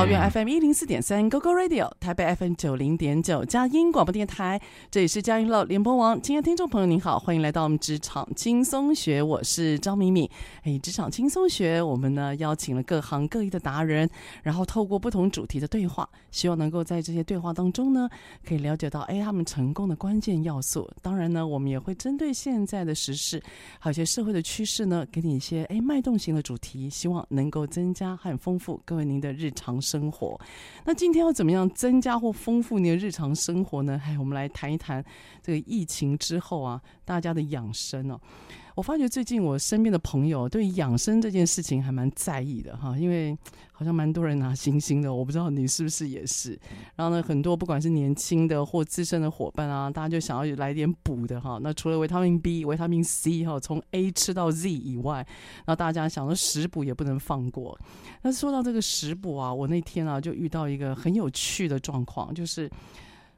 桃园 FM 一零四点三 GoGo Radio，台北 FM 九零点九佳音广播电台，这里是佳音乐联播网。亲爱的听众朋友，您好，欢迎来到我们职场轻松学，我是张敏敏。哎，职场轻松学，我们呢邀请了各行各业的达人，然后透过不同主题的对话，希望能够在这些对话当中呢，可以了解到哎他们成功的关键要素。当然呢，我们也会针对现在的时事，还有一些社会的趋势呢，给你一些哎脉动型的主题，希望能够增加和丰富各位您的日常生活，那今天要怎么样增加或丰富你的日常生活呢？哎，我们来谈一谈这个疫情之后啊，大家的养生哦。我发觉最近我身边的朋友对养生这件事情还蛮在意的哈，因为好像蛮多人拿星星的，我不知道你是不是也是。然后呢，很多不管是年轻的或资深的伙伴啊，大家就想要来点补的哈。那除了维他命 B、维他命 C 哈，从 A 吃到 Z 以外，然后大家想说食补也不能放过。那说到这个食补啊，我那天啊就遇到一个很有趣的状况，就是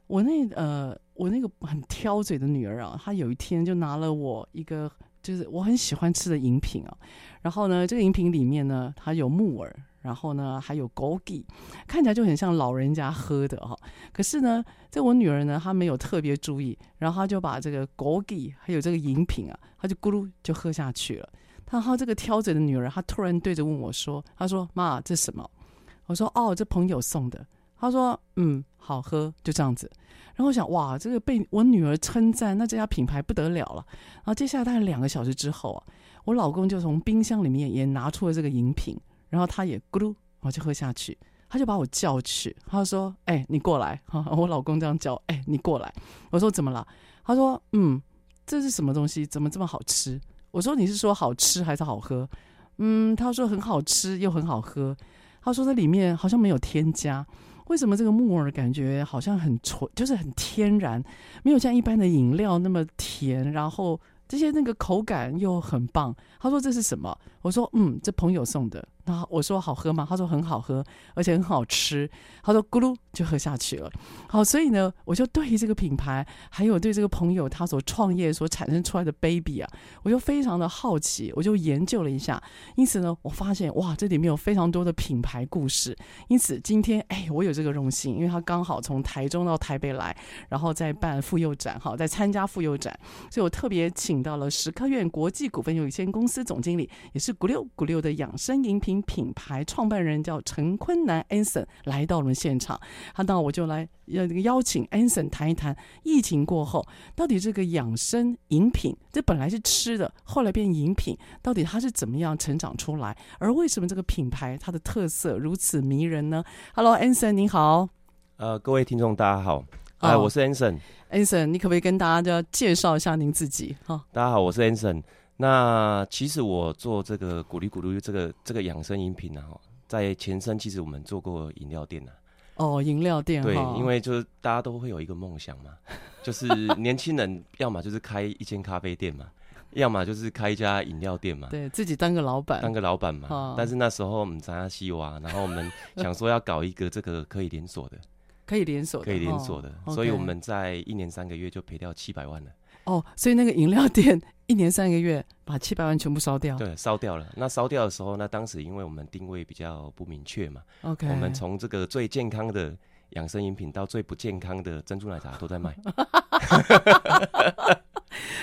我那呃我那个很挑嘴的女儿啊，她有一天就拿了我一个。就是我很喜欢吃的饮品啊，然后呢，这个饮品里面呢，它有木耳，然后呢，还有枸杞，看起来就很像老人家喝的哈。可是呢，这我女儿呢，她没有特别注意，然后她就把这个枸杞还有这个饮品啊，她就咕噜就喝下去了。然后这个挑嘴的女儿，她突然对着问我说：“她说妈，这什么？”我说：“哦，这朋友送的。”他说：“嗯，好喝。”就这样子。然后我想，哇，这个被我女儿称赞，那这家品牌不得了了。然后接下来大概两个小时之后啊，我老公就从冰箱里面也拿出了这个饮品，然后他也咕噜，我就喝下去。他就把我叫去，他说：“哎，你过来。”哈，我老公这样叫：“哎，你过来。”我说：“怎么了？”他说：“嗯，这是什么东西？怎么这么好吃？”我说：“你是说好吃还是好喝？”嗯，他说：“很好吃又很好喝。”他说：“这里面好像没有添加。”为什么这个木耳感觉好像很纯，就是很天然，没有像一般的饮料那么甜，然后这些那个口感又很棒。他说这是什么？我说嗯，这朋友送的。那我说好喝吗？他说很好喝，而且很好吃。他说咕噜就喝下去了。好，所以呢，我就对于这个品牌，还有对这个朋友他所创业所产生出来的 baby 啊，我就非常的好奇，我就研究了一下。因此呢，我发现哇，这里面有非常多的品牌故事。因此今天哎，我有这个荣幸，因为他刚好从台中到台北来，然后在办妇幼展，好，在参加妇幼展，所以我特别请到了食科院国际股份有限公司总经理，也是咕溜咕溜的养生饮品。品牌创办人叫陈坤南 Anson 来到我们现场，好，那我就来要这个邀请 Anson 谈一谈疫情过后到底这个养生饮品，这本来是吃的，后来变饮品，到底它是怎么样成长出来？而为什么这个品牌它的特色如此迷人呢？Hello，Anson，你好。呃，各位听众大家好，哎、oh，我是 Anson。Anson，你可不可以跟大家介绍一下您自己？哈，大家好，我是 Anson。那其实我做这个咕噜咕噜这个这个养生饮品呢，在前身其实我们做过饮料店呢。哦，饮料店。对，哦、因为就是大家都会有一个梦想嘛，就是年轻人要么就是开一间咖啡店嘛，要么就是开一家饮料店嘛，对自己当个老板，当个老板嘛。哦、但是那时候我们在阿西瓦，然后我们想说要搞一个这个可以连锁的，可以连锁的，可以连锁的，哦、所以我们在一年三个月就赔掉七百万了。哦，所以那个饮料店 一年三个月把七百万全部烧掉，对，烧掉了。那烧掉的时候，那当时因为我们定位比较不明确嘛，OK，我们从这个最健康的养生饮品到最不健康的珍珠奶茶都在卖。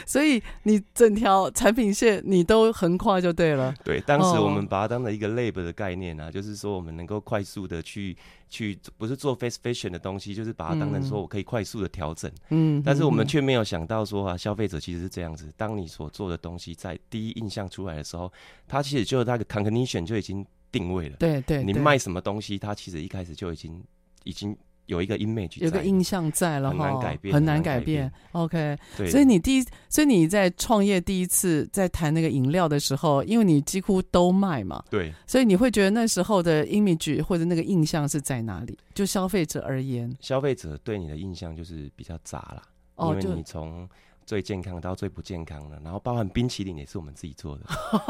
所以你整条产品线你都横跨就对了。对，当时我们把它当成一个 lab 的概念啊，哦、就是说我们能够快速的去去，不是做 fast fashion 的东西，就是把它当成说我可以快速的调整。嗯，但是我们却没有想到说啊，消费者其实是这样子，当你所做的东西在第一印象出来的时候，它其实就那个 cognition 就已经定位了。对对，对你卖什么东西，它其实一开始就已经已经。有一个 image，有个印象在了哈，很难改变，很难改变。OK，对，所以你第一，所以你在创业第一次在谈那个饮料的时候，因为你几乎都卖嘛，对，所以你会觉得那时候的 image 或者那个印象是在哪里？就消费者而言，消费者对你的印象就是比较杂啦，哦，因为你从最健康到最不健康的，然后包含冰淇淋也是我们自己做的，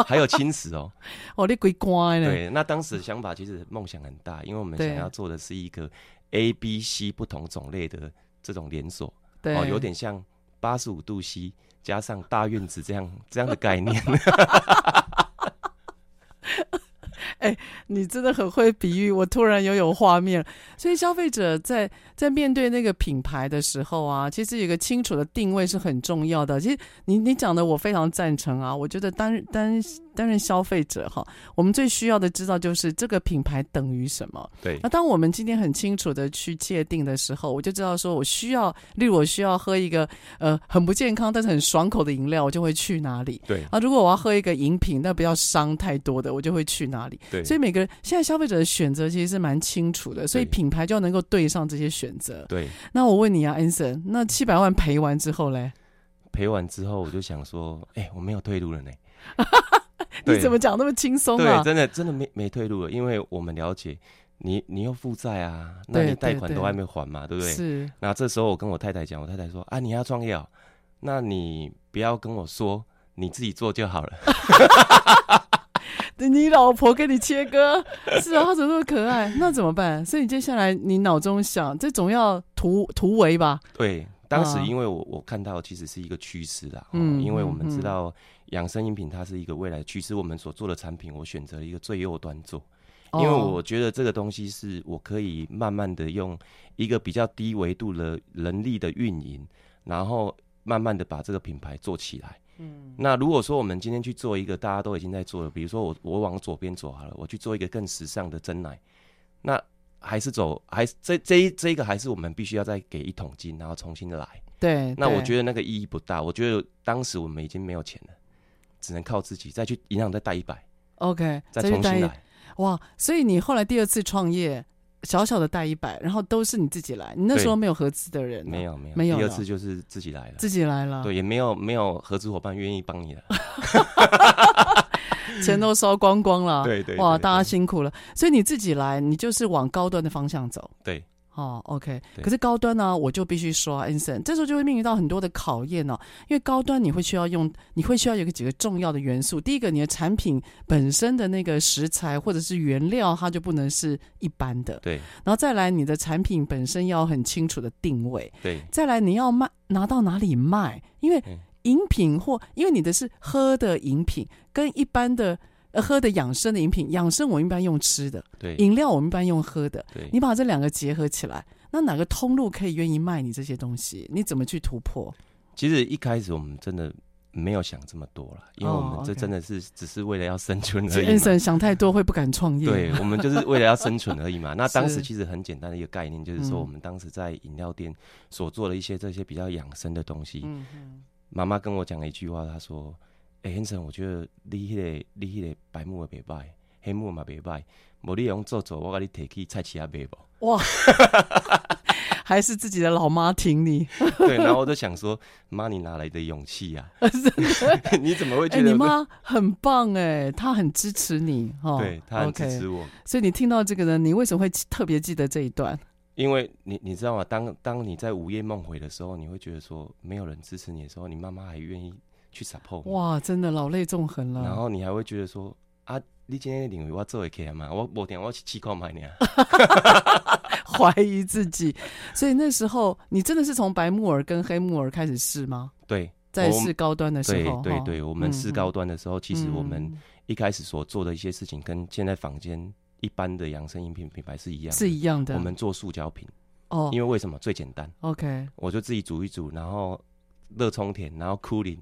还有轻食哦，哦，你鬼乖呢？对，那当时的想法其实梦想很大，因为我们想要做的是一个。A、B、C 不同种类的这种连锁，对哦，有点像八十五度 C 加上大院子这样 这样的概念。哎、欸，你真的很会比喻，我突然又有画面。所以消费者在在面对那个品牌的时候啊，其实有个清楚的定位是很重要的。其实你你讲的我非常赞成啊，我觉得单单。担任消费者哈，我们最需要的知道就是这个品牌等于什么。对。那当我们今天很清楚的去界定的时候，我就知道说我需要，例如我需要喝一个呃很不健康但是很爽口的饮料，我就会去哪里。对。啊，如果我要喝一个饮品，但不要伤太多的，我就会去哪里。对。所以每个人现在消费者的选择其实是蛮清楚的，所以品牌就要能够对上这些选择。对。那我问你啊，Anson，那七百万赔完之后嘞？赔完之后我就想说，哎、欸，我没有退路了呢。你怎么讲那么轻松啊？对，真的真的没没退路了，因为我们了解你，你又负债啊，那你贷款都还没还嘛，对，不对？是。那这时候我跟我太太讲，我太太说啊，你要创业哦，那你不要跟我说，你自己做就好了。你老婆给你切割，是啊，她怎么那么可爱？那怎么办？所以接下来你脑中想，这总要突突围吧？对。当时因为我我看到其实是一个趋势啦，嗯，因为我们知道养生饮品它是一个未来趋势，我们所做的产品我选择一个最右端做，因为我觉得这个东西是我可以慢慢的用一个比较低维度的人力的运营，然后慢慢的把这个品牌做起来。嗯，那如果说我们今天去做一个大家都已经在做了，比如说我我往左边走好了，我去做一个更时尚的真奶，那。还是走，还是这这一这一个还是我们必须要再给一桶金，然后重新的来。对，那我觉得那个意义不大。我觉得当时我们已经没有钱了，只能靠自己再去银行再贷一百。OK，再重新来。哇，所以你后来第二次创业，小小的贷一百，然后都是你自己来。你那时候没有合资的人？没有没有没有。第二次就是自己来了，自己来了。对，也没有没有合资伙伴愿意帮你了。钱都烧光光了，对对，哇，大家辛苦了。所以你自己来，你就是往高端的方向走。对，哦，OK。可是高端呢，我就必须说，Anson，这时候就会面临到很多的考验哦。因为高端你会需要用，你会需要有个几个重要的元素。第一个，你的产品本身的那个食材或者是原料，它就不能是一般的。对。然后再来，你的产品本身要很清楚的定位。对。再来，你要卖拿到哪里卖？因为饮品或因为你的是喝的饮品，跟一般的呃喝的养生的饮品，养生我们一般用吃的，对，饮料我们一般用喝的，对，你把这两个结合起来，那哪个通路可以愿意卖你这些东西？你怎么去突破？其实一开始我们真的没有想这么多了，因为我们这真的是只是为了要生存而已。Anson 想太多会不敢创业，对，我们就是为了要生存而已嘛。那当时其实很简单的一个概念，就是说我们当时在饮料店所做的一些这些比较养生的东西。嗯嗯。妈妈跟我讲了一句话，她说：“哎、欸，先生，我觉得你迄、那个你迄个白木也袂歹，黑木嘛袂歹，无你用做做，我给你提去菜市也卖不？” 哇，还是自己的老妈挺你。对，然后我就想说，妈，你哪来的勇气 呀、啊？你怎么会觉得？欸、你妈很棒哎，她很支持你哈。对，她很支持我。Okay. 所以你听到这个呢，你为什么会特别记得这一段？因为你你知道吗？当当你在午夜梦回的时候，你会觉得说没有人支持你的时候，你妈妈还愿意去 support。哇，真的老泪纵横了。然后你还会觉得说啊，你今天领域我做也可以吗？我我点我去七块买你啊，怀疑自己。所以那时候你真的是从白木耳跟黑木耳开始试吗？对，在试高端的时候，对对对，我们试高端的时候，其实我们一开始所做的一些事情，跟现在坊间。一般的养生饮品品牌是一样，是一样的。我们做塑胶品哦，因为为什么最简单？OK，我就自己煮一煮，然后热充填，然后 cooling，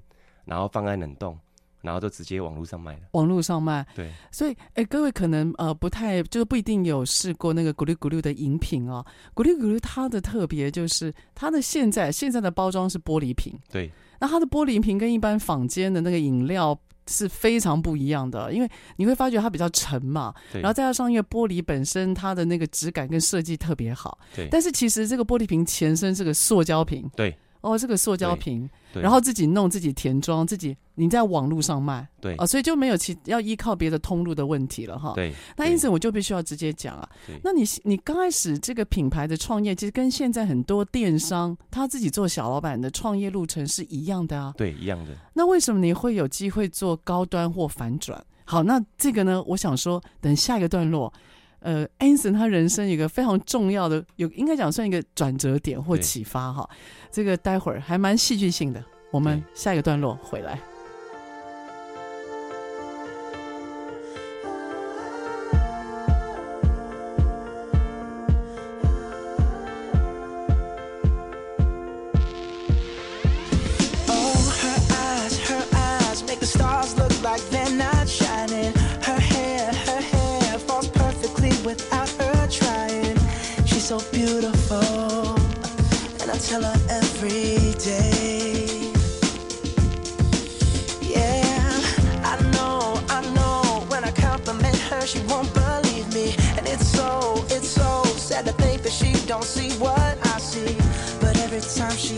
然后放在冷冻，然后就直接网络上卖了。网络上卖，对。所以，哎、欸，各位可能呃不太，就是不一定有试过那个咕噜咕噜的饮品哦。咕噜咕噜它的特别就是它的现在现在的包装是玻璃瓶，对。那它的玻璃瓶跟一般坊间的那个饮料。是非常不一样的，因为你会发觉它比较沉嘛，然后再加上因为玻璃本身它的那个质感跟设计特别好，对。但是其实这个玻璃瓶前身是个塑胶瓶，对。哦，这个塑胶瓶，然后自己弄自己填装，自己你在网络上卖，对啊、哦，所以就没有其要依靠别的通路的问题了哈。对，那因此我就必须要直接讲啊。那你你刚开始这个品牌的创业，其实跟现在很多电商他自己做小老板的创业路程是一样的啊。对，一样的。那为什么你会有机会做高端或反转？好，那这个呢，我想说，等下一个段落。呃，Anson 他人生有一个非常重要的，有应该讲算一个转折点或启发哈。这个待会儿还蛮戏剧性的，我们下一个段落回来。so beautiful, and I tell her every day. Yeah, I know, I know. When I compliment her, she won't believe me, and it's so, it's so sad to think that she don't see what I see. But every time she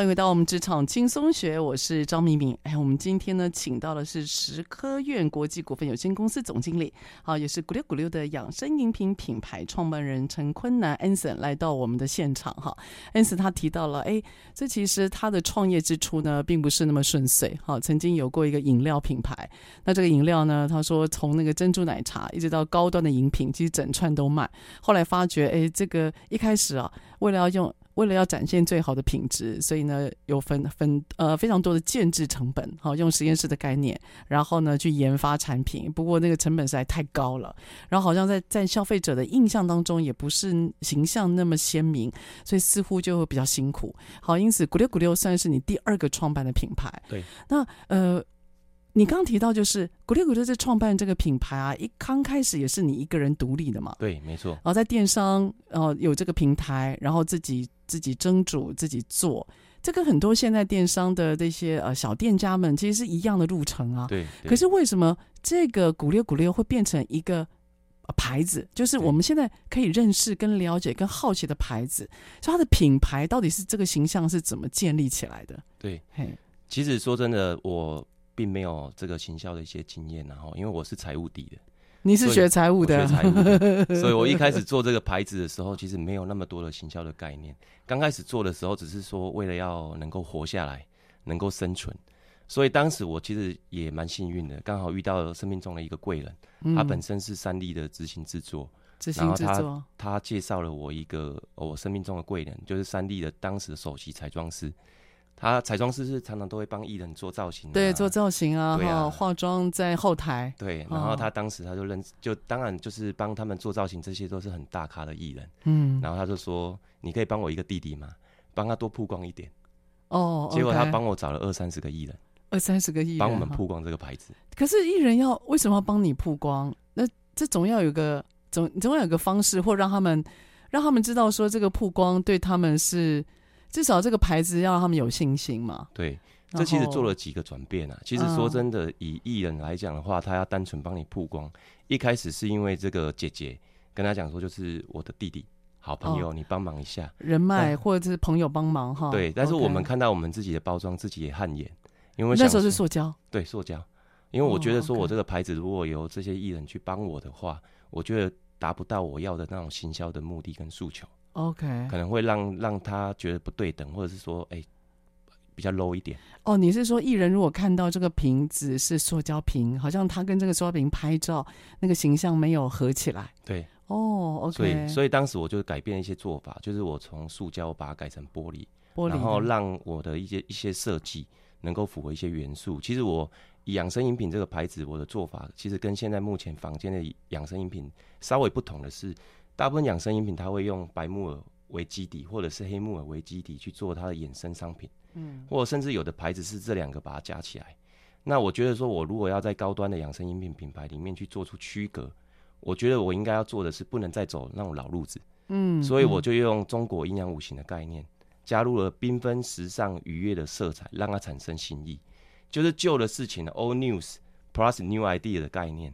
欢迎回到我们职场轻松学，我是张敏敏。哎，我们今天呢，请到的是时科院国际股份有限公司总经理，好，也是咕溜咕溜的养生饮品品牌创办人陈坤南 Anson 来到我们的现场哈。Anson 他提到了，哎，这其实他的创业之初呢，并不是那么顺遂。好，曾经有过一个饮料品牌，那这个饮料呢，他说从那个珍珠奶茶一直到高端的饮品，其实整串都卖。后来发觉，哎，这个一开始啊，为了要用。为了要展现最好的品质，所以呢，有分分呃非常多的建制成本，好，用实验室的概念，然后呢去研发产品。不过那个成本实在太高了，然后好像在在消费者的印象当中也不是形象那么鲜明，所以似乎就会比较辛苦。好，因此咕溜咕溜算是你第二个创办的品牌。对，那呃。你刚刚提到就是古力古力在创办这个品牌啊，一刚开始也是你一个人独立的嘛？对，没错。然后在电商，然后有这个平台，然后自己自己蒸煮自己做，这跟很多现在电商的这些呃小店家们其实是一样的路程啊。对。可是为什么这个古力古力会变成一个牌子？就是我们现在可以认识、跟了解、跟好奇的牌子，所以它的品牌到底是这个形象是怎么建立起来的？对，嘿，其实说真的，我。并没有这个行销的一些经验，然后因为我是财务底的，你是学财务的，学财务的，所以我一开始做这个牌子的时候，其实没有那么多的行销的概念。刚开始做的时候，只是说为了要能够活下来，能够生存。所以当时我其实也蛮幸运的，刚好遇到了生命中的一个贵人，嗯、他本身是三 D 的执行制作，执行制作，然后他他介绍了我一个我生命中的贵人，就是三 D 的当时的首席彩妆师。他彩妆师是常常都会帮艺人做造型，对，做造型啊，对啊，化妆在后台。对，然后他当时他就认，就当然就是帮他们做造型，这些都是很大咖的艺人。嗯，然后他就说：“你可以帮我一个弟弟吗？帮他多曝光一点。”哦，结果他帮我找了二三十个艺人，二三十个艺人帮我们曝光这个牌子。可是艺人要为什么要帮你曝光？那这总要有个总总要有个方式，或让他们让他们知道说这个曝光对他们是。至少这个牌子要让他们有信心嘛。对，这其实做了几个转变啊。其实说真的，以艺人来讲的话，他要单纯帮你曝光，一开始是因为这个姐姐跟他讲说，就是我的弟弟，好朋友，你帮忙一下，人脉或者是朋友帮忙哈。对，但是我们看到我们自己的包装，自己也汗颜，因为那时候是塑胶，对，塑胶。因为我觉得说我这个牌子如果由这些艺人去帮我的话，我觉得达不到我要的那种行销的目的跟诉求。OK，可能会让让他觉得不对等，或者是说，哎、欸，比较 low 一点。哦，你是说艺人如果看到这个瓶子是塑胶瓶，好像他跟这个塑胶瓶拍照，那个形象没有合起来。对，哦，OK。所以，所以当时我就改变一些做法，就是我从塑胶把它改成玻璃，玻璃，然后让我的一些一些设计能够符合一些元素。其实我养生饮品这个牌子，我的做法其实跟现在目前房间的养生饮品稍微不同的是。大部分养生饮品，它会用白木耳为基底，或者是黑木耳为基底去做它的衍生商品，嗯，或者甚至有的牌子是这两个把它加起来。那我觉得说，我如果要在高端的养生饮品品牌里面去做出区隔，我觉得我应该要做的是不能再走那种老路子，嗯，所以我就用中国阴阳五行的概念，加入了缤纷、时尚、愉悦的色彩，让它产生新意，就是旧的事情的 old news plus new idea 的概念。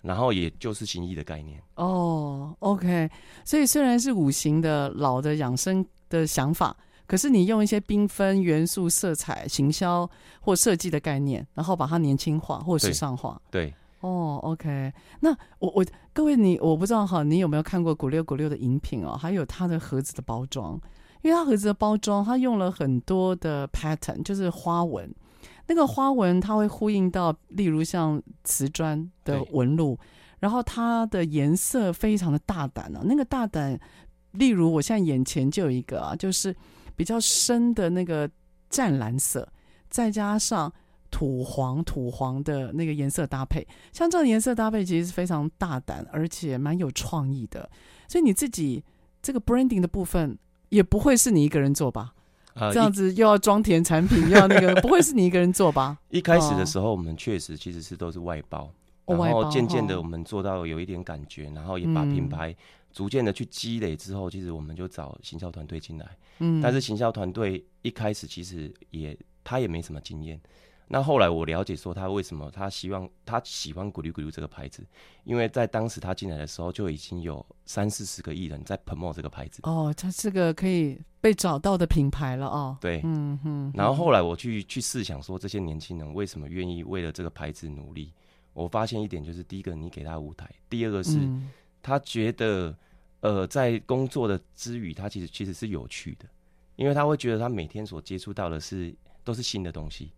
然后也就是新意的概念哦、oh,，OK，所以虽然是五行的老的养生的想法，可是你用一些缤纷元素、色彩、行销或设计的概念，然后把它年轻化或时尚化。对，哦、oh,，OK，那我我各位你我不知道哈，你有没有看过古六古六的饮品哦？还有它的盒子的包装，因为它盒子的包装它用了很多的 pattern，就是花纹。那个花纹它会呼应到，例如像瓷砖的纹路，然后它的颜色非常的大胆啊。那个大胆，例如我现在眼前就有一个啊，就是比较深的那个湛蓝色，再加上土黄土黄的那个颜色搭配，像这种颜色搭配其实是非常大胆，而且蛮有创意的。所以你自己这个 branding 的部分也不会是你一个人做吧？这样子又要装填产品，又要那个，不会是你一个人做吧？一开始的时候，我们确实其实是都是外包，然后渐渐的我们做到有一点感觉，然后也把品牌逐渐的去积累之后，其实我们就找行销团队进来。嗯，但是行销团队一开始其实也他也没什么经验，那后来我了解说，他为什么他希望他喜欢咕噜咕噜这个牌子，因为在当时他进来的时候就已经有三四十个艺人在 promote 这个牌子。哦，他是个可以被找到的品牌了哦。对，嗯哼。然后后来我去去试想说，这些年轻人为什么愿意为了这个牌子努力？我发现一点就是，第一个你给他舞台，第二个是他觉得呃在工作的之余，他其实其实是有趣的，因为他会觉得他每天所接触到的是都是新的东西。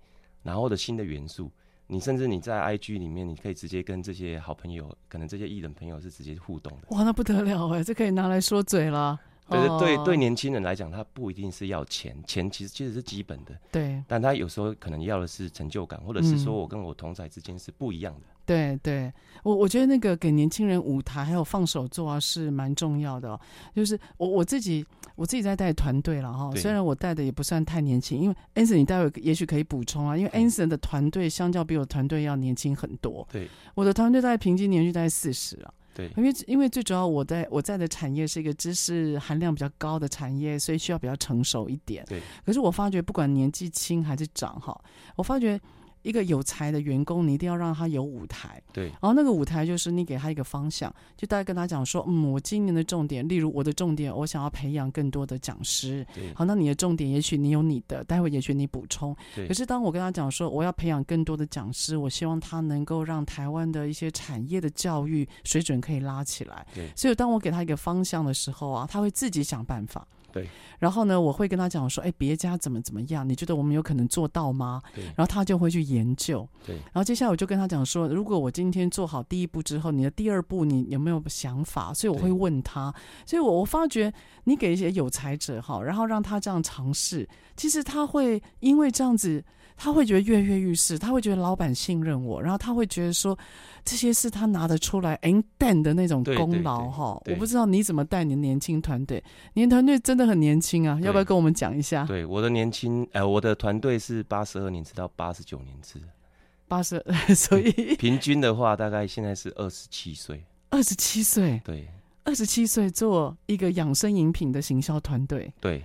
然后的新的元素，你甚至你在 IG 里面，你可以直接跟这些好朋友，可能这些艺人朋友是直接互动的。哇，那不得了哎，这可以拿来说嘴了。对对对，对年轻人来讲，他不一定是要钱，钱其实其实是基本的。对，但他有时候可能要的是成就感，或者是说我跟我同侪之间是不一样的。嗯、对对，我我觉得那个给年轻人舞台还有放手做啊是蛮重要的、哦。就是我我自己我自己在带团队了哈，虽然我带的也不算太年轻，因为 Anson 你待会也许可以补充啊，因为 Anson 的团队相较比我团队要年轻很多。对，我的团队大概平均年纪大概四十了。对，因为因为最主要我在我在的产业是一个知识含量比较高的产业，所以需要比较成熟一点。对，可是我发觉不管年纪轻还是长哈，我发觉。一个有才的员工，你一定要让他有舞台。对，然后那个舞台就是你给他一个方向，就大概跟他讲说，嗯，我今年的重点，例如我的重点，我想要培养更多的讲师。对，好，那你的重点，也许你有你的，待会也许你补充。对。可是当我跟他讲说，我要培养更多的讲师，我希望他能够让台湾的一些产业的教育水准可以拉起来。对。所以当我给他一个方向的时候啊，他会自己想办法。对，然后呢，我会跟他讲说，哎，别家怎么怎么样？你觉得我们有可能做到吗？对，然后他就会去研究。对，然后接下来我就跟他讲说，如果我今天做好第一步之后，你的第二步你有没有想法？所以我会问他。所以我我发觉你给一些有才者哈，然后让他这样尝试，其实他会因为这样子。他会觉得跃跃欲试，他会觉得老板信任我，然后他会觉得说这些是他拿得出来，and then 的那种功劳哈。我不知道你怎么带你的年轻团队，你的团队真的很年轻啊，要不要跟我们讲一下？对，我的年轻，呃，我的团队是八十二年制到八十九年制，八十，所以平均的话大概现在是二十七岁，二十七岁，对，二十七岁做一个养生饮品的行销团队，对。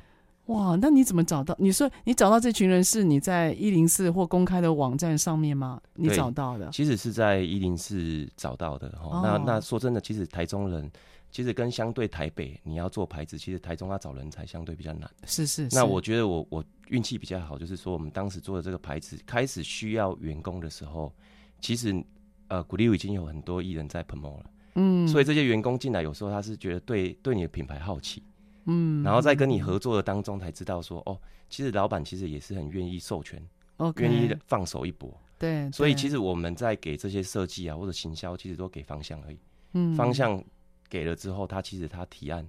哇，那你怎么找到？你说你找到这群人是你在一零四或公开的网站上面吗？你找到的？其实是在一零四找到的哈。哦、那那说真的，其实台中人其实跟相对台北，你要做牌子，其实台中要找人才相对比较难。是是，是。那我觉得我我运气比较好，就是说我们当时做的这个牌子开始需要员工的时候，其实呃鼓励已经有很多艺人在 promote 了。嗯。所以这些员工进来，有时候他是觉得对对你的品牌好奇。嗯，然后在跟你合作的当中才知道说，哦，其实老板其实也是很愿意授权，愿 Okay 意放手一搏。对，所以其实我们在给这些设计啊或者行销，其实都给方向而已。嗯，方向给了之后，他其实他提案，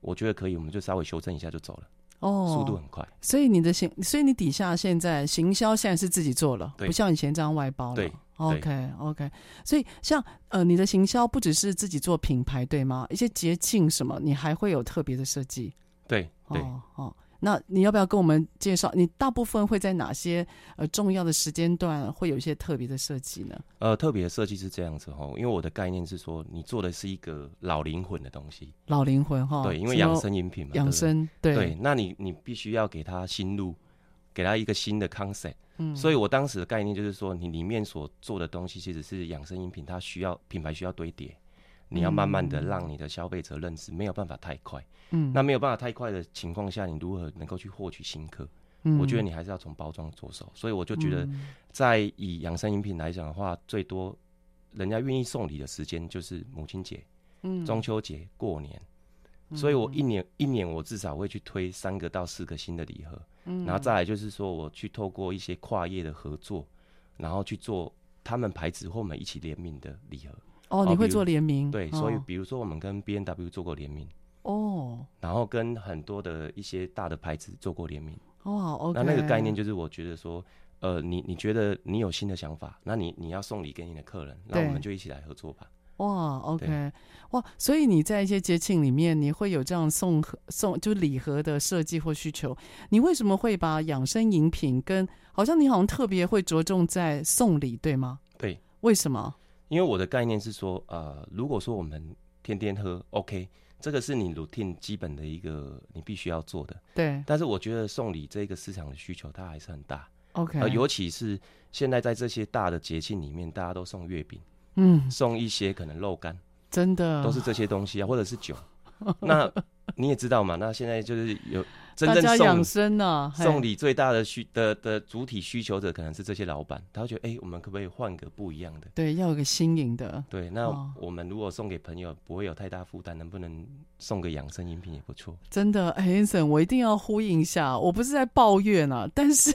我觉得可以，我们就稍微修正一下就走了。哦，速度很快。所以你的行，所以你底下现在行销现在是自己做了，不像以前这样外包了。对。OK OK，所以像呃，你的行销不只是自己做品牌对吗？一些节庆什么，你还会有特别的设计？对对哦，哦，那你要不要跟我们介绍？你大部分会在哪些呃重要的时间段会有一些特别的设计呢？呃，特别的设计是这样子哈，因为我的概念是说，你做的是一个老灵魂的东西，老灵魂哈，对，因为养生饮品嘛，养生对，对，对，那你你必须要给他新路，给他一个新的 concept。嗯，所以我当时的概念就是说，你里面所做的东西其实是养生饮品，它需要品牌需要堆叠，你要慢慢的让你的消费者认识，没有办法太快。嗯，那没有办法太快的情况下，你如何能够去获取新客？嗯，我觉得你还是要从包装着手。所以我就觉得，在以养生饮品来讲的话，最多人家愿意送礼的时间就是母亲节、嗯，中秋节、过年。所以我一年一年我至少会去推三个到四个新的礼盒。嗯，然后再来就是说，我去透过一些跨业的合作，然后去做他们牌子或我们一起联名的礼盒。哦，你会做联名？对，所以比如说我们跟 B N W 做过联名。哦。然后跟很多的一些大的牌子做过联名。哦，OK。那那个概念就是我觉得说，呃，你你觉得你有新的想法，那你你要送礼给你的客人，那我们就一起来合作吧。哇，OK，哇，所以你在一些节庆里面，你会有这样送盒送就礼盒的设计或需求。你为什么会把养生饮品跟好像你好像特别会着重在送礼，对吗？对，为什么？因为我的概念是说，呃，如果说我们天天喝，OK，这个是你 routine 基本的一个你必须要做的。对。但是我觉得送礼这个市场的需求它还是很大。OK，呃，尤其是现在在这些大的节庆里面，大家都送月饼，嗯，送一些可能肉干，真的都是这些东西啊，或者是酒。那你也知道嘛？那现在就是有真正养生呢，送礼最大的需的的主体需求者，可能是这些老板，他会觉得，哎、欸，我们可不可以换个不一样的？对，要有个新颖的。对，那我们如果送给朋友，不会有太大负担，能不能送个养生饮品也不错？真的，哎，Anson，我一定要呼应一下，我不是在抱怨啊，但是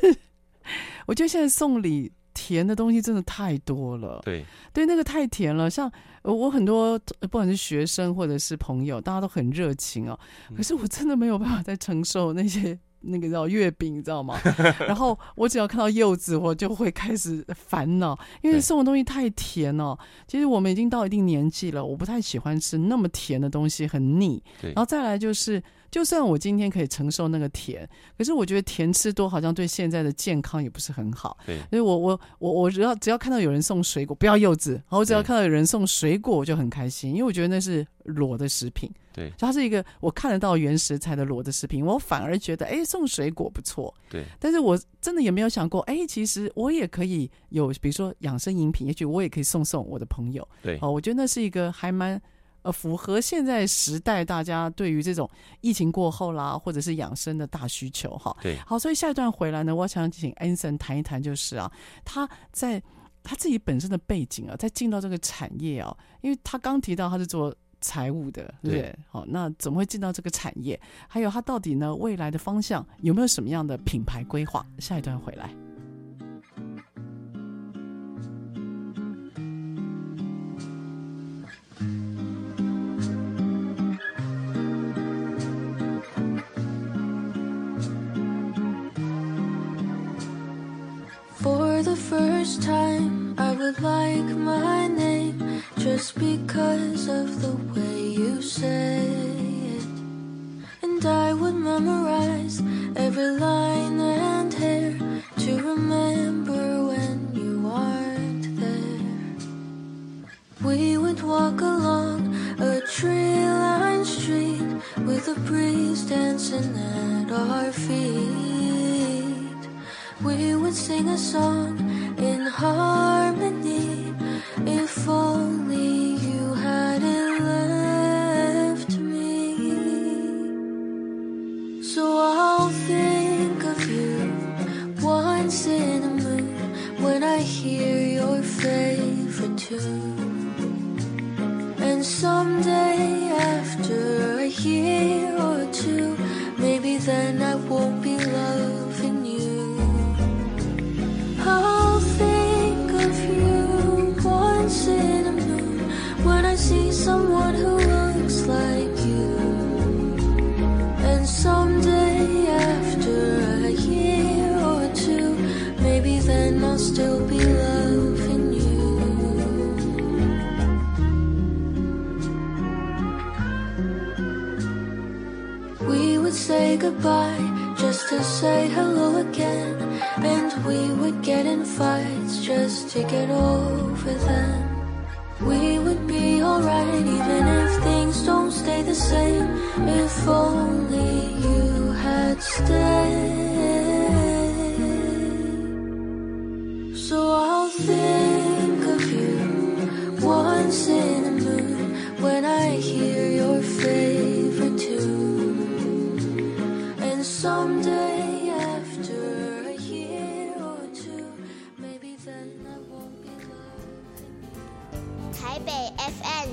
我觉得现在送礼。甜的东西真的太多了，对对，那个太甜了。像我很多不管是学生或者是朋友，大家都很热情哦。可是我真的没有办法再承受那些 那个叫月饼，你知道吗？然后我只要看到柚子，我就会开始烦恼，因为送的东西太甜哦。其实我们已经到一定年纪了，我不太喜欢吃那么甜的东西，很腻。然后再来就是。就算我今天可以承受那个甜，可是我觉得甜吃多好像对现在的健康也不是很好。对，所以我我我我只要只要看到有人送水果，不要柚子，然后我只要看到有人送水果，我就很开心，因为我觉得那是裸的食品。对，它是一个我看得到原食材的裸的食品，我反而觉得哎，送水果不错。对，但是我真的也没有想过，哎，其实我也可以有，比如说养生饮品，也许我也可以送送我的朋友。对，哦，我觉得那是一个还蛮。呃，符合现在时代大家对于这种疫情过后啦，或者是养生的大需求哈。对，好，所以下一段回来呢，我想请 Anson 谈一谈，就是啊，他在他自己本身的背景啊，在进到这个产业啊，因为他刚提到他是做财务的，对不对？好，那怎么会进到这个产业？还有他到底呢未来的方向有没有什么样的品牌规划？下一段回来。Just to get over them. We would be alright even if things don't stay the same. If only you had stayed.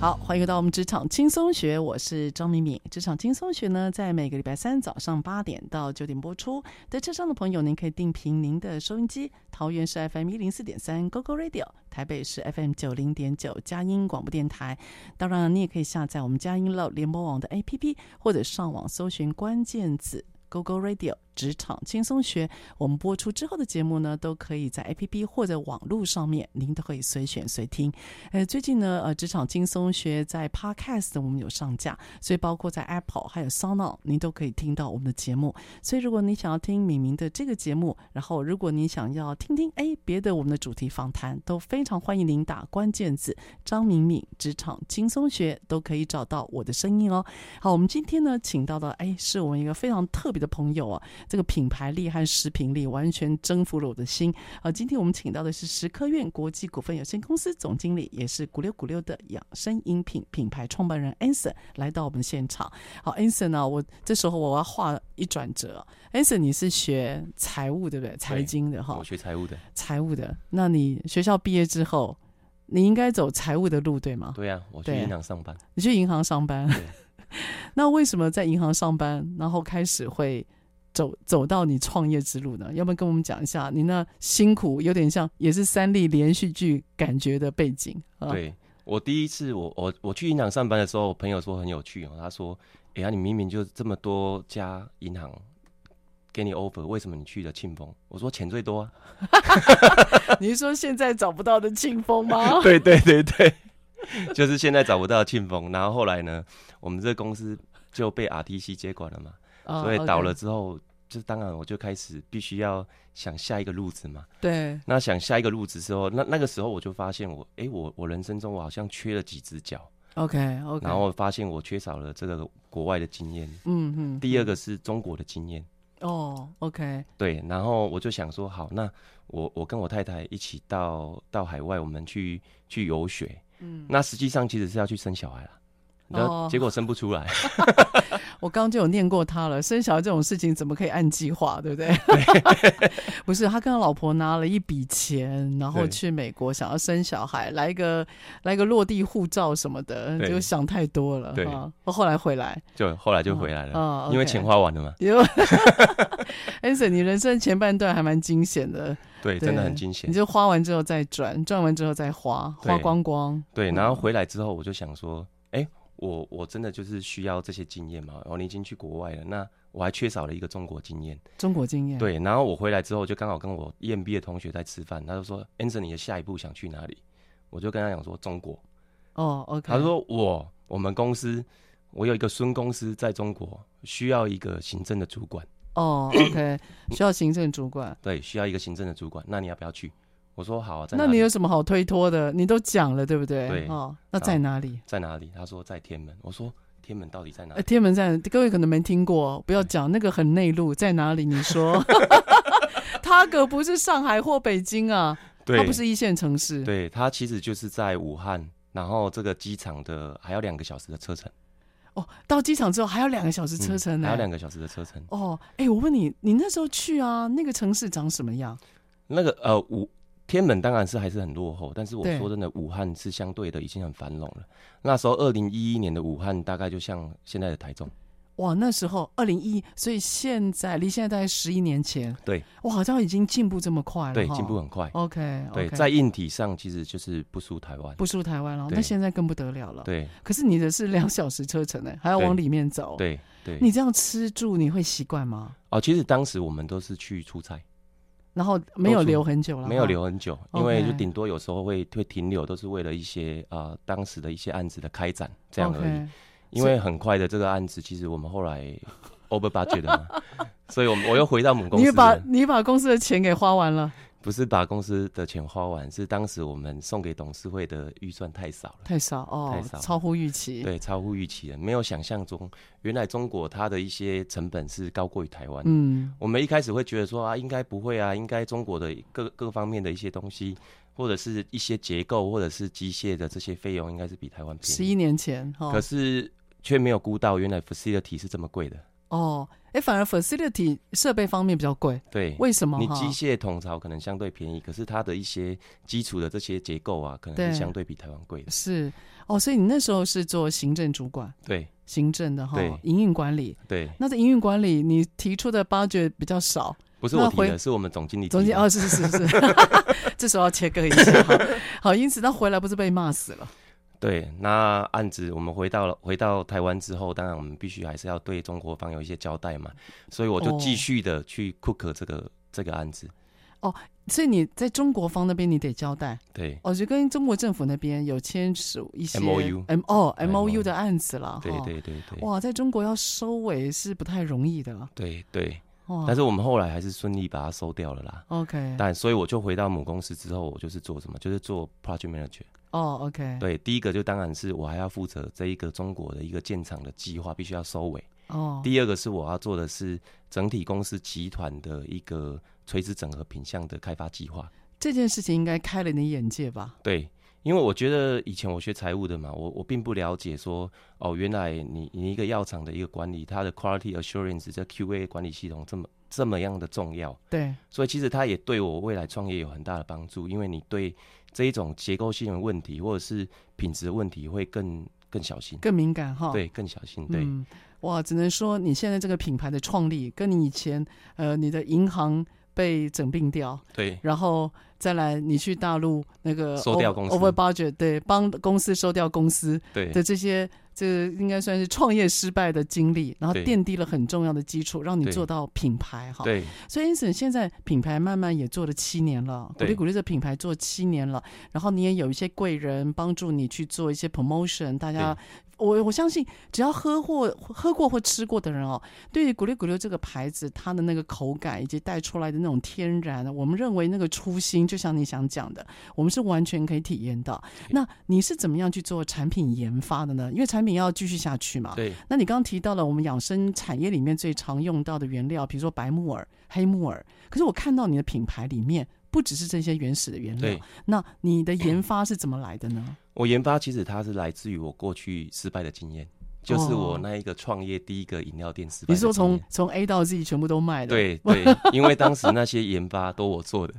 好，欢迎回到我们职场轻松学，我是张敏敏。职场轻松学呢，在每个礼拜三早上八点到九点播出。在车上的朋友，您可以定频您的收音机，桃园是 FM 一零四点三 GoGo Radio，台北是 FM 九零点九佳音广播电台。当然，你也可以下载我们佳音乐联播网的 APP，或者上网搜寻关键字。Go Go Radio 职场轻松学。我们播出之后的节目呢，都可以在 APP 或者网络上面，您都可以随选随听。呃，最近呢，呃，职场轻松学在 Podcast 我们有上架，所以包括在 Apple 还有 SoundOn，您都可以听到我们的节目。所以如果你想要听敏敏的这个节目，然后如果你想要听听哎别的我们的主题访谈，都非常欢迎您打关键字张敏敏职场轻松学，都可以找到我的声音哦。好，我们今天呢，请到的哎是我们一个非常特别。的朋友啊，这个品牌力和食品力完全征服了我的心啊！今天我们请到的是食科院国际股份有限公司总经理，也是古溜古溜的养生饮品品牌创办人 Anson 来到我们现场。好，Anson 呢，我这时候我要画一转折。Anson，你是学财务对不对？财经的哈，我学财务的。财务的，那你学校毕业之后，你应该走财务的路对吗？对呀、啊，我去银行上班。你去银行上班。那为什么在银行上班，然后开始会走走到你创业之路呢？要不要跟我们讲一下你那辛苦，有点像也是三立连续剧感觉的背景啊？对，我第一次我我我去银行上班的时候，我朋友说很有趣哦，他说：“哎呀，你明明就这么多家银行给你 offer，为什么你去了庆丰？”我说：“钱最多啊。” 你是说现在找不到的庆丰吗？对对对对。就是现在找不到庆丰，然后后来呢，我们这个公司就被 RTC 接管了嘛，oh, 所以倒了之后.就当然我就开始必须要想下一个路子嘛。对。那想下一个路子之后，那那个时候我就发现我，哎、欸，我我人生中我好像缺了几只脚。OK OK。然后发现我缺少了这个国外的经验。嗯嗯。第二个是中国的经验。哦、oh,，OK。对，然后我就想说，好，那我我跟我太太一起到到海外，我们去去游学。嗯，那实际上其实是要去生小孩了，然后结果生不出来。哦、我刚刚就有念过他了，生小孩这种事情怎么可以按计划，对不对？对 不是，他跟他老婆拿了一笔钱，然后去美国想要生小孩，来一个来一个落地护照什么的，就想太多了。对，啊、后来回来，就后来就回来了，哦哦、因为钱花完了嘛。因为 Anson 你人生前半段还蛮惊险的。对，真的很惊险。你就花完之后再赚，赚完之后再花，花光光。对，然后回来之后，我就想说，我我真的就是需要这些经验嘛。然后你已经去国外了，那我还缺少了一个中国经验。中国经验。对，然后我回来之后，就刚好跟我 EMBA 的同学在吃饭，他就说：“Anson，你的下一步想去哪里？”我就跟他讲说：“中国。”哦，OK。他说：“我我们公司，我有一个孙公司在中国，需要一个行政的主管。”哦、oh,，OK，需要行政主管，对，需要一个行政的主管。那你要不要去？我说好啊。那你有什么好推脱的？你都讲了，对不对？对。哦，那在哪里？在哪里？他说在天门。我说天门到底在哪里？欸、天门在，各位可能没听过，不要讲那个很内陆，在哪里？你说，他可不是上海或北京啊，他不是一线城市。对，他其实就是在武汉，然后这个机场的还要两个小时的车程。哦，到机场之后还有两个小时车程呢，还有两个小时的车程。哦，哎、欸，我问你，你那时候去啊，那个城市长什么样？那个呃，武天门当然是还是很落后，但是我说真的，武汉是相对的已经很繁荣了。那时候二零一一年的武汉大概就像现在的台中。哇，那时候二零一，所以现在离现在大概十一年前。对，我，好像已经进步这么快了。对，进步很快。OK，, okay 对，在硬体上其实就是不输台湾，不输台湾了。那现在更不得了了。对，可是你的是两小时车程呢，还要往里面走。对对，你这样吃住你会习惯吗？哦，其实当时我们都是去出差，然后没有留很久了，没有留很久，因为就顶多有时候会会停留，都是为了一些啊、呃、当时的一些案子的开展这样而已。因为很快的这个案子，其实我们后来 over budget 了嘛，所以我我又回到母公司。你把你把公司的钱给花完了？不是把公司的钱花完，是当时我们送给董事会的预算太少了，太少哦，太少，超乎预期。对，超乎预期的，没有想象中，原来中国它的一些成本是高过于台湾。嗯，我们一开始会觉得说啊，应该不会啊，应该中国的各各方面的一些东西。或者是一些结构，或者是机械的这些费用，应该是比台湾便宜。十一年前，哦、可是却没有估到，原来 facility 是这么贵的。哦，哎、欸，反而 facility 设备方面比较贵。对，为什么？你机械统筹可能相对便宜，可是它的一些基础的这些结构啊，可能是相对比台湾贵的。是哦，所以你那时候是做行政主管，对，行政的哈，营运管理。对，那在营运管理，你提出的 budget 比较少。不是我提的，是我们总经理。总经理哦，是是是是，这时候要切割一下。哈，好，因此他回来不是被骂死了？对，那案子我们回到了回到台湾之后，当然我们必须还是要对中国方有一些交代嘛，所以我就继续的去 cook 这个、哦、这个案子。哦，所以你在中国方那边你得交代，对，哦，就跟中国政府那边有签署一些 M O U M 哦 M O U 的案子了，对对对对，哇，在中国要收尾是不太容易的，对对，但是我们后来还是顺利把它收掉了啦，OK，但所以我就回到母公司之后，我就是做什么，就是做 Project Manager，哦，OK，对，第一个就当然是我还要负责这一个中国的一个建厂的计划必须要收尾，哦，第二个是我要做的是整体公司集团的一个。垂直整合品项的开发计划，这件事情应该开了你眼界吧？对，因为我觉得以前我学财务的嘛，我我并不了解说，哦，原来你你一个药厂的一个管理，它的 quality assurance 这 QA 管理系统这么这么样的重要。对，所以其实它也对我未来创业有很大的帮助，因为你对这一种结构性的问题或者是品质的问题会更更小心、更敏感哈。对，更小心。对、嗯，哇，只能说你现在这个品牌的创立，跟你以前呃你的银行。被整并掉，对，然后再来你去大陆那个收掉公司，over budget，对，帮公司收掉公司，对。的这些，这应该算是创业失败的经历，然后奠定了很重要的基础，让你做到品牌哈。对，所以因此现在品牌慢慢也做了七年了，鼓励鼓励这品牌做七年了，然后你也有一些贵人帮助你去做一些 promotion，大家。我我相信，只要喝过喝过或吃过的人哦，对于咕噜咕噜这个牌子，它的那个口感以及带出来的那种天然，我们认为那个初心，就像你想讲的，我们是完全可以体验到。那你是怎么样去做产品研发的呢？因为产品要继续下去嘛。对。那你刚刚提到了我们养生产业里面最常用到的原料，比如说白木耳、黑木耳。可是我看到你的品牌里面不只是这些原始的原料，那你的研发是怎么来的呢？我研发其实它是来自于我过去失败的经验，就是我那一个创业第一个饮料店失败。你说从从 A 到 Z 全部都卖的？对对，因为当时那些研发都我做的。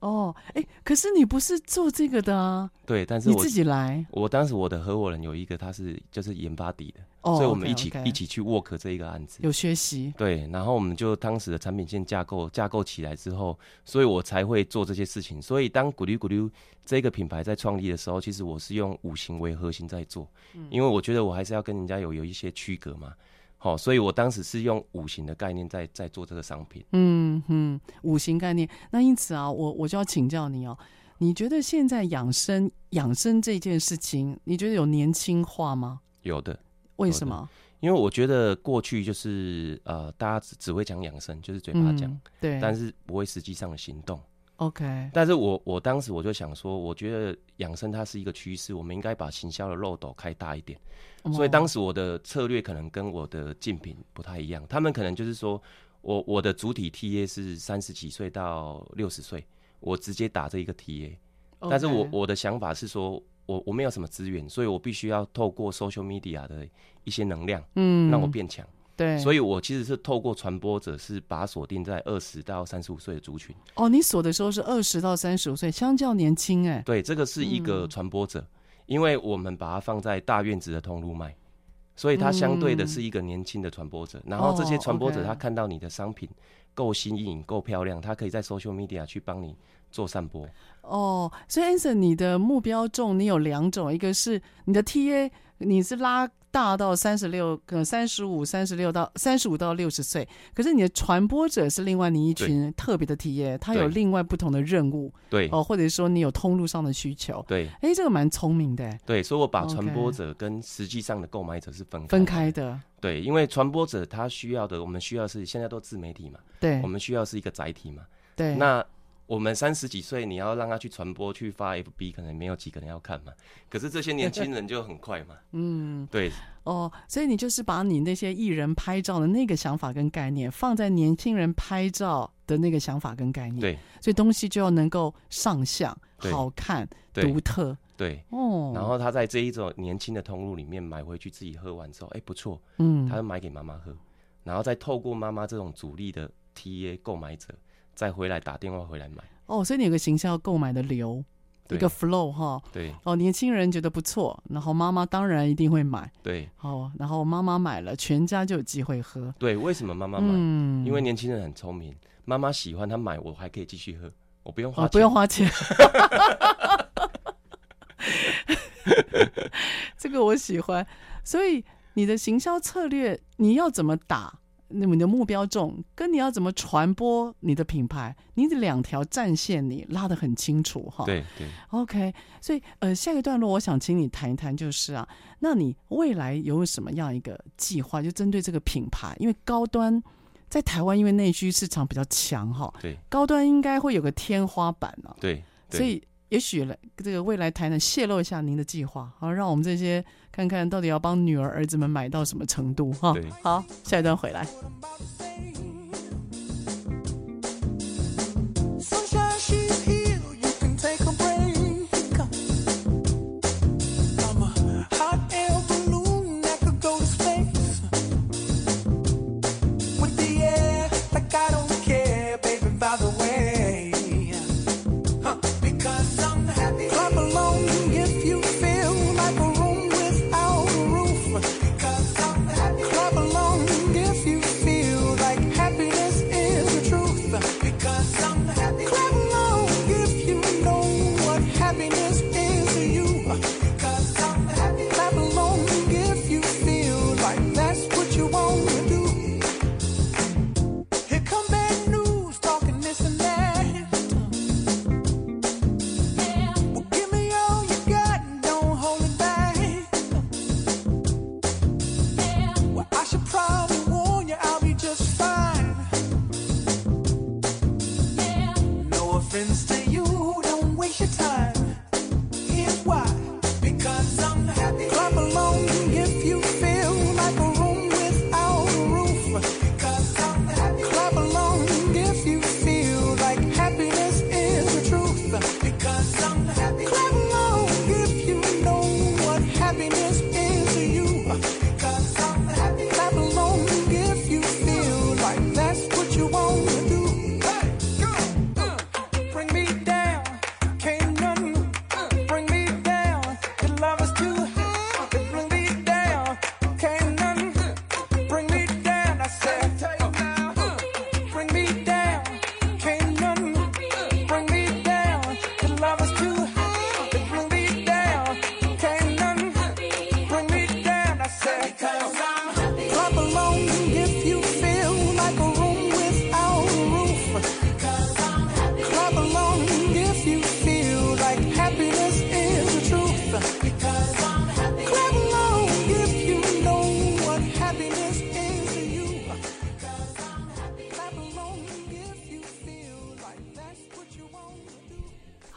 哦，哎，可是你不是做这个的啊？对，但是我你自己来。我当时我的合伙人有一个，他是就是研发底的，哦、所以我们一起 okay, okay 一起去 work 这一个案子。有学习。对，然后我们就当时的产品线架构架构起来之后，所以我才会做这些事情。所以当咕噜咕噜这个品牌在创立的时候，其实我是用五行为核心在做，嗯、因为我觉得我还是要跟人家有有一些区隔嘛。好，所以我当时是用五行的概念在在做这个商品。嗯嗯，五行概念。那因此啊，我我就要请教你哦，你觉得现在养生养生这件事情，你觉得有年轻化吗？有的。为什么？因为我觉得过去就是呃，大家只只会讲养生，就是嘴巴讲，嗯，对，但是不会实际上的行动。OK，但是我我当时我就想说，我觉得养生它是一个趋势，我们应该把行销的漏斗开大一点。Oh. 所以当时我的策略可能跟我的竞品不太一样，他们可能就是说我我的主体 TA 是三十几岁到六十岁，我直接打这一个 TA。但是我我的想法是说，我我没有什么资源，所以我必须要透过 social media 的一些能量，嗯，让我变强。对，所以我其实是透过传播者，是把它锁定在二十到三十五岁的族群。哦，你锁的时候是二十到三十五岁，相较年轻哎。对，这个是一个传播者，嗯，因为我们把它放在大院子的通路卖，所以它相对的是一个年轻的传播者。嗯，然后这些传播者他看到你的商品够新颖、够漂亮，他可以在 social media 去帮你做散播。哦，所以 Anson，你的目标众你有两种，一个是你的 TA，你是拉。大到三十六，呃，三十五、三十六到三十五到六十岁。可是你的传播者是另外你一群特别的体验，他有另外不同的任务，对。哦，或者说你有通路上的需求，对，哎，这个蛮聪明的，对，所以我把传播者跟实际上的购买者是分开分开的，对，因为传播者他需要的，我们需要是现在都自媒体嘛，对，我们需要是一个载体嘛，对，那。我们三十几岁，你要让他去传播、去发 FB，可能没有几个人要看嘛。可是这些年轻人就很快嘛。嗯，对。哦，所以你就是把你那些艺人拍照的那个想法跟概念，放在年轻人拍照的那个想法跟概念。对。所以东西就要能够上相、好看、独特。对。哦。然后他在这一种年轻的通路里面买回去，自己喝完之后，哎，不错。嗯。他就买给妈妈喝，然后再透过妈妈这种主力的 TA 购买者。再回来打电话回来买哦，所以你有个行销购买的流，一个 flow 哈。对哦，年轻人觉得不错，然后妈妈当然一定会买。对哦，然后妈妈买了，全家就有机会喝。对，为什么妈妈买？嗯，因为年轻人很聪明，妈妈喜欢他买，我还可以继续喝，我不用花钱，哦，不用花钱。这个我喜欢。所以你的行销策略，你要怎么打？那么你的目标重，跟你要怎么传播你的品牌，你的两条战线你拉得很清楚哈。对对。OK，所以呃，下一个段落我想请你谈一谈，就是啊，那你未来有什么样一个计划？就针对这个品牌，因为高端在台湾，因为内需市场比较强哈。对。高端应该会有个天花板啊。对。对所以也许来这个未来台呢，泄露一下您的计划，好让我们这些。看看到底要帮女儿儿子们买到什么程度哈？好，下一段回来。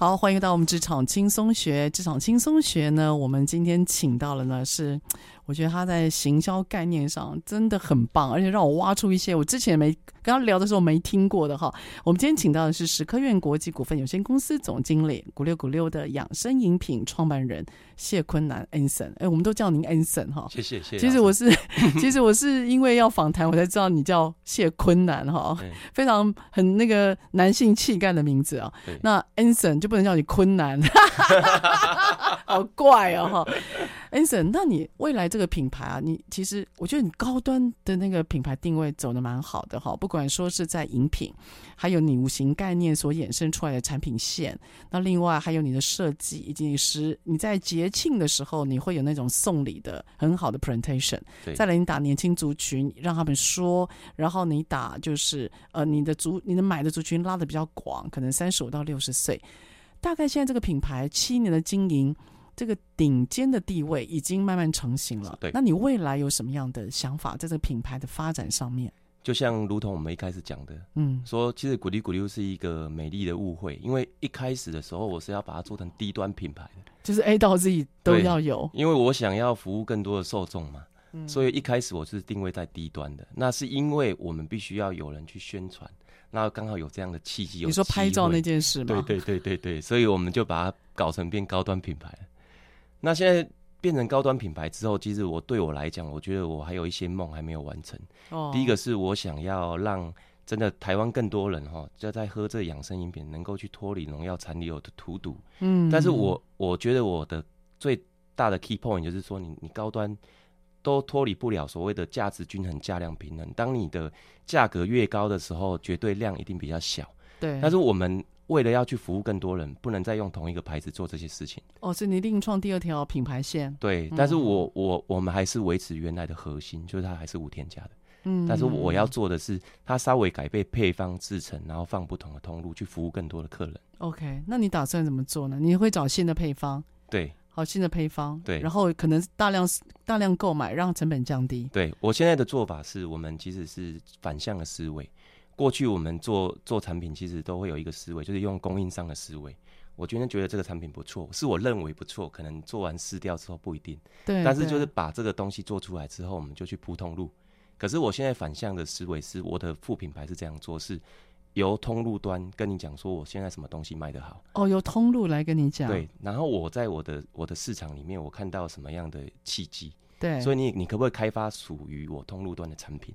好，欢迎到我们职场轻松学。职场轻松学呢，我们今天请到了呢是。我觉得他在行销概念上真的很棒，而且让我挖出一些我之前没跟他聊的时候没听过的哈。我们今天请到的是石科院国际股份有限公司总经理古六古六的养生饮品创办人谢坤南 Anson。哎，我们都叫您 Anson 哈。谢谢谢谢。其实我是 其实我是因为要访谈，我才知道你叫谢坤南哈，非常很那个男性气概的名字啊。那 Anson 就不能叫你坤南，好怪哦哈。Anson，那你未来这个品牌啊，你其实我觉得你高端的那个品牌定位走得蛮好的哈，不管说是在饮品，还有你五行概念所衍生出来的产品线，那另外还有你的设计，以及你是你在节庆的时候，你会有那种送礼的很好的 presentation，再来你打年轻族群，让他们说，然后你打就是呃你的族你的买的族群拉得比较广，可能三十五到六十岁，大概现在这个品牌七年的经营。这个顶尖的地位已经慢慢成型了。对，那你未来有什么样的想法在这个品牌的发展上面？就像如同我们一开始讲的，嗯，说其实咕溜咕溜是一个美丽的误会，因为一开始的时候我是要把它做成低端品牌的，就是 A 到 Z 都要有，因为我想要服务更多的受众嘛，嗯，所以一开始我是定位在低端的。那是因为我们必须要有人去宣传，那刚好有这样的契机。你说拍照那件事吗？对对对对对，所以我们就把它搞成变高端品牌。那现在变成高端品牌之后，其实我对我来讲，我觉得我还有一些梦还没有完成。哦，第一个是我想要让真的台湾更多人哈，就在喝这养生饮品，能够去脱离农药残留的荼毒。嗯，但是我我觉得我的最大的 key point 就是说你，你你高端都脱离不了所谓的价值均衡、价量平衡。当你的价格越高的时候，绝对量一定比较小。对，但是我们。为了要去服务更多人，不能再用同一个牌子做这些事情。哦，所以你另创第二条品牌线。对，但是我、嗯、我我们还是维持原来的核心，就是它还是无添加的。嗯，但是我要做的是，它稍微改变配方制成，然后放不同的通路去服务更多的客人。OK，那你打算怎么做呢？你会找新的配方？对，好，新的配方。对，然后可能大量大量购买，让成本降低。对，我现在的做法是我们其实是反向的思维。过去我们做做产品，其实都会有一个思维，就是用供应商的思维。我今天觉得这个产品不错，是我认为不错，可能做完试掉之后不一定。对，但是就是把这个东西做出来之后，我们就去铺通路。可是我现在反向的思维是，我的副品牌是这样做，是由通路端跟你讲说，我现在什么东西卖得好。哦，由通路来跟你讲。对，然后我在我的我的市场里面，我看到什么样的契机。对，所以你你可不可以开发属于我通路端的产品？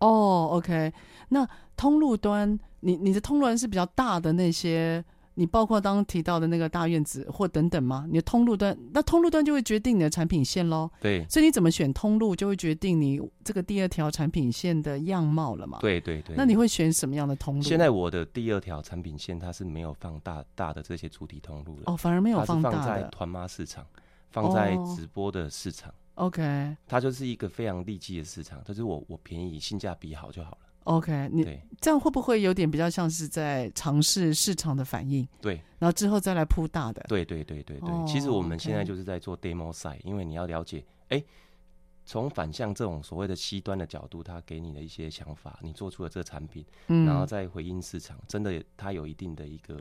哦，OK，那通路端，你你的通路端是比较大的那些。你包括刚刚提到的那个大院子或等等吗？你的通路端，那通路端就会决定你的产品线喽。对，所以你怎么选通路，就会决定你这个第二条产品线的样貌了嘛。对对对。那你会选什么样的通路？现在我的第二条产品线它是没有放大大的这些主体通路的。哦，反而没有放大的。放在团妈市场，放在直播的市场。哦、OK。它就是一个非常利基的市场，就是我我便宜，性价比好就好了。OK，你这样会不会有点比较像是在尝试市场的反应？对，然后之后再来铺大的。对对对对对，哦，其实我们现在就是在做 demo site，因为你要了解，哎，从反向这种所谓的 C 端的角度，它给你的一些想法，你做出了这个产品，嗯，然后再回应市场，真的它有一定的一个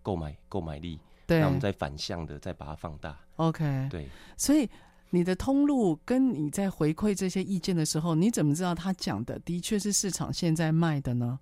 购买购买力，对，那我们再反向的再把它放大。OK，对，所以。你的通路跟你在回馈这些意见的时候，你怎么知道他讲的的确是市场现在卖的呢？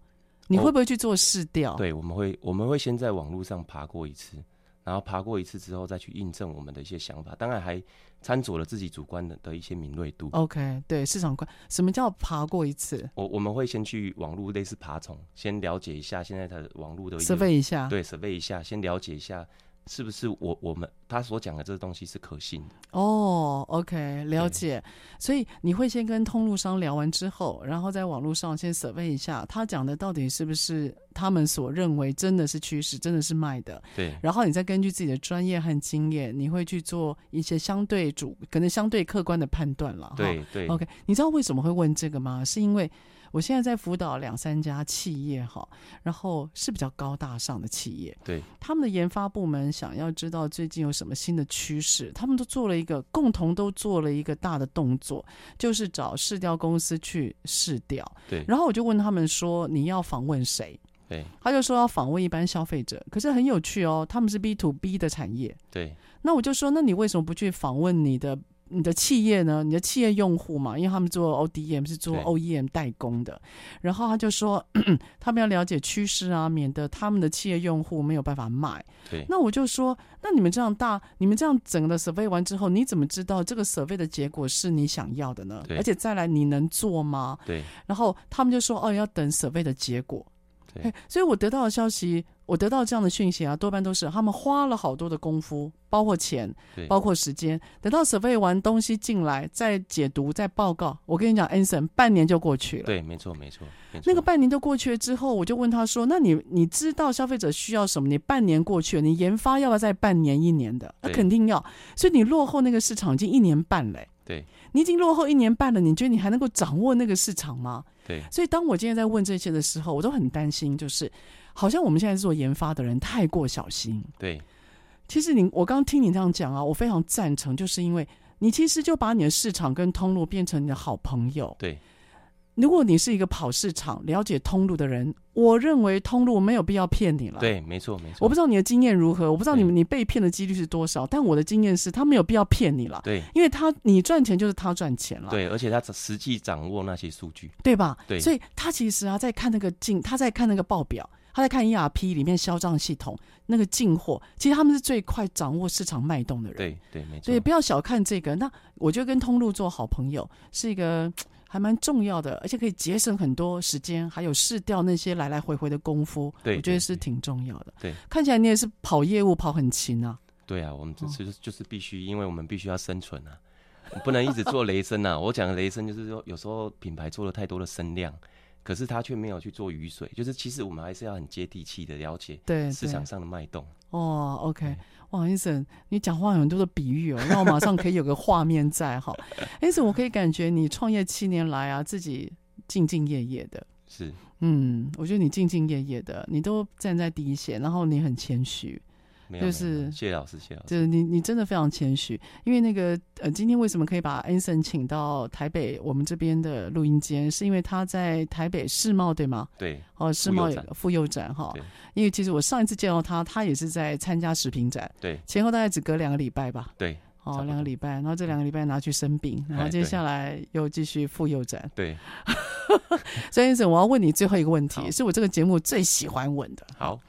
你会不会去做试调？哦，对，我们会，我们会先在网络上爬过一次，然后爬过一次之后再去印证我们的一些想法，当然还掺佐了自己主观的的一些敏锐度。OK，对，市场观，什么叫爬过一次？我我们会先去网络类似爬虫，先了解一下现在的网络的 survey 一下，对，survey 一下，先了解一下。是不是我我们他所讲的这个东西是可信的？哦，OK，了解。所以你会先跟通路商聊完之后，然后在网络上先 survey 一下，他讲的到底是不是他们所认为真的是趋势，真的是卖的？对。然后你再根据自己的专业和经验，你会去做一些相对主，可能相对客观的判断了。对对。OK，你知道为什么会问这个吗？是因为。我现在在辅导两三家企业哈，然后是比较高大上的企业，对，他们的研发部门想要知道最近有什么新的趋势，他们都做了一个共同都做了一个大的动作，就是找市调公司去试调，对，然后我就问他们说，你要访问谁？对，他就说要访问一般消费者，可是很有趣哦，他们是 B to B 的产业，对，那我就说，那你为什么不去访问你的？你的企业呢？你的企业用户嘛，因为他们做 ODM 是做 OEM 代工的，然后他就说 他们要了解趋势啊，免得他们的企业用户没有办法卖。对，那我就说，那你们这样大，你们这样整个 survey 完之后，你怎么知道这个 survey 的结果是你想要的呢？对，而且再来，你能做吗？对，然后他们就说，哦，要等 survey 的结果。对，所以我得到的消息。我得到这样的讯息啊，多半都是他们花了好多的功夫，包括钱，包括时间。等到 survey 完东西进来，再解读，再报告。我跟你讲，Anson，半年就过去了。对，没错，没错。那个半年就过去了之后，我就问他说：“那你你知道消费者需要什么？你半年过去了，你研发要不要再半年一年的？那肯定要。所以你落后那个市场已经一年半了。对，你已经落后一年半了，你觉得你还能够掌握那个市场吗？对。所以当我今天在问这些的时候，我都很担心，就是。好像我们现在做研发的人太过小心。对，其实你我刚刚听你这样讲啊，我非常赞成，就是因为你其实就把你的市场跟通路变成你的好朋友。对，如果你是一个跑市场、了解通路的人，我认为通路没有必要骗你了。对，没错没错。我不知道你的经验如何，我不知道你们你被骗的几率是多少，但我的经验是他没有必要骗你了。对，因为他你赚钱就是他赚钱了。对，而且他实际掌握那些数据，对吧？对，所以他其实啊，在看那个进，他在看那个报表。他在看 ERP 里面销账系统那个进货，其实他们是最快掌握市场脉动的人。对对，没错。所以不要小看这个。那我觉得跟通路做好朋友是一个还蛮重要的，而且可以节省很多时间，还有试掉那些来来回回的功夫。对，我觉得是挺重要的。对，看起来你也是跑业务跑很勤啊。对啊，我们这其实就是必须，因为我们必须要生存啊，不能一直做雷声啊。我讲的雷声就是说，有时候品牌做了太多的声量。可是他却没有去做雨水，就是其实我们还是要很接地气的了解对市场上的脉动。哦，OK，哇，Anson，你讲话有很多的比喻哦，让我马上可以有个画面在哈。Anson，我可以感觉你创业七年来啊，自己兢兢业业的。是，嗯，我觉得你兢兢业业的，你都站在第一线，然后你很谦虚。就是谢谢老师，谢谢老师。就是你，你真的非常谦虚。因为那个呃，今天为什么可以把 Anson 请到台北我们这边的录音间，是因为他在台北世贸对吗？对。哦，世贸有妇幼展哈。因为其实我上一次见到他，他也是在参加食品展。对。前后大概只隔两个礼拜吧。对。哦，两个礼拜，然后这两个礼拜拿去生病，然后接下来又继续妇幼展。对。所以 Anson，我要问你最后一个问题，是我这个节目最喜欢问的。好，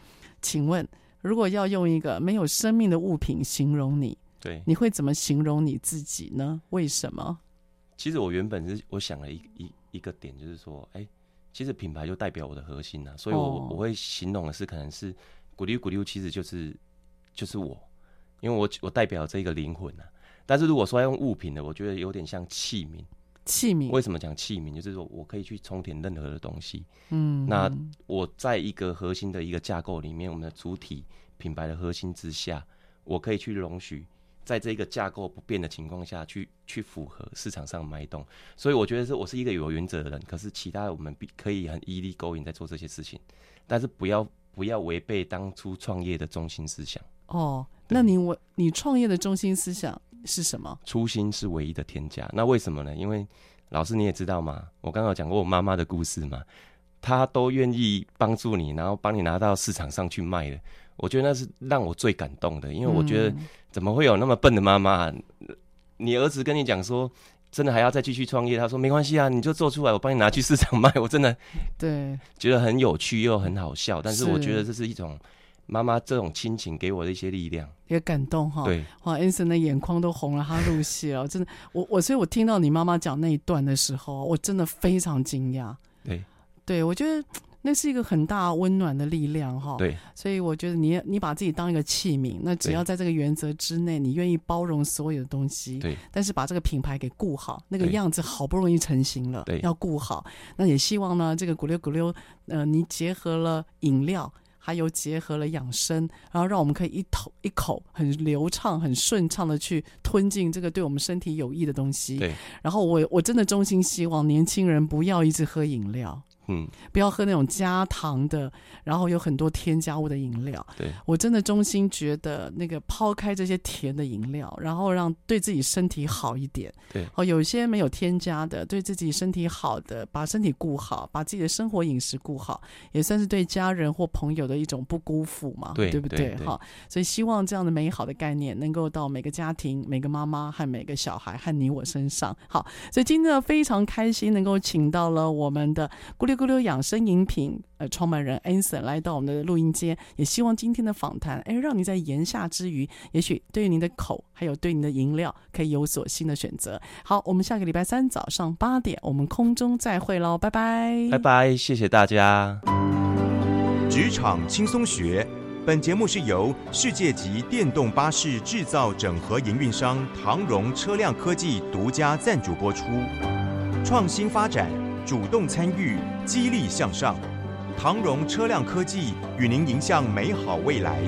请问。如果要用一个没有生命的物品形容你，对，你会怎么形容你自己呢？为什么？其实我原本是我想了一一一个点，就是说，哎、欸，其实品牌就代表我的核心呐，所以我、哦、我会形容的是，可能是咕噜咕噜，其实就是就是我，因为我我代表这个灵魂呐。但是如果说要用物品的，我觉得有点像器皿。器皿？为什么讲器皿？就是说我可以去充填任何的东西。嗯，那我在一个核心的一个架构里面，我们的主体品牌的核心之下，我可以去容许在这个架构不变的情况下去去符合市场上脉动。所以我觉得是我是一个有原则的人。可是其他我们必可以很依力勾引在做这些事情，但是不要不要违背当初创业的中心思想。哦，那你我你创业的中心思想是什么？初心是唯一的天价。那为什么呢？因为老师你也知道嘛，我刚刚有讲过我妈妈的故事嘛，她都愿意帮助你，然后帮你拿到市场上去卖的。我觉得那是让我最感动的，因为我觉得怎么会有那么笨的妈妈？你儿子跟你讲说，真的还要再继续创业？他说没关系啊，你就做出来，我帮你拿去市场卖。我真的对觉得很有趣又很好笑，但是我觉得这是一种。妈妈这种亲情给我的一些力量，也感动哈。对，哇，Anson 的眼眶都红了，他入戏了，真的。我我所以，我听到你妈妈讲那一段的时候，我真的非常惊讶。对，对我觉得那是一个很大温暖的力量哈。对，所以我觉得你你把自己当一个器皿，那只要在这个原则之内，你愿意包容所有的东西，对，但是把这个品牌给顾好，那个样子好不容易成型了，对，要顾好。那也希望呢，这个咕溜咕溜，呃，你结合了饮料。还有结合了养生，然后让我们可以一口一口很流畅、很顺畅的去吞进这个对我们身体有益的东西。对，然后我我真的衷心希望年轻人不要一直喝饮料。嗯，不要喝那种加糖的，然后有很多添加物的饮料。对，我真的衷心觉得，那个抛开这些甜的饮料，然后让对自己身体好一点。对，哦，有些没有添加的，对自己身体好的，把身体顾好，把自己的生活饮食顾好，也算是对家人或朋友的一种不辜负嘛。对，对不对？对，好，所以希望这样的美好的概念能够到每个家庭、每个妈妈和每个小孩和你我身上。好，所以今天呢，非常开心能够请到了我们的咕噜。咕噜养生饮品呃创办人 Anson 来到我们的录音间，也希望今天的访谈哎，让你在言下之余，也许对于您的口还有对您的饮料可以有所新的选择。好，我们下个礼拜三早上八点，我们空中再会喽，拜拜，拜拜，谢谢大家。职场轻松学，本节目是由世界级电动巴士制造整合营运商唐荣车辆科技独家赞助播出，创新发展。主动参与，激励向上。唐荣车辆科技与您迎向美好未来。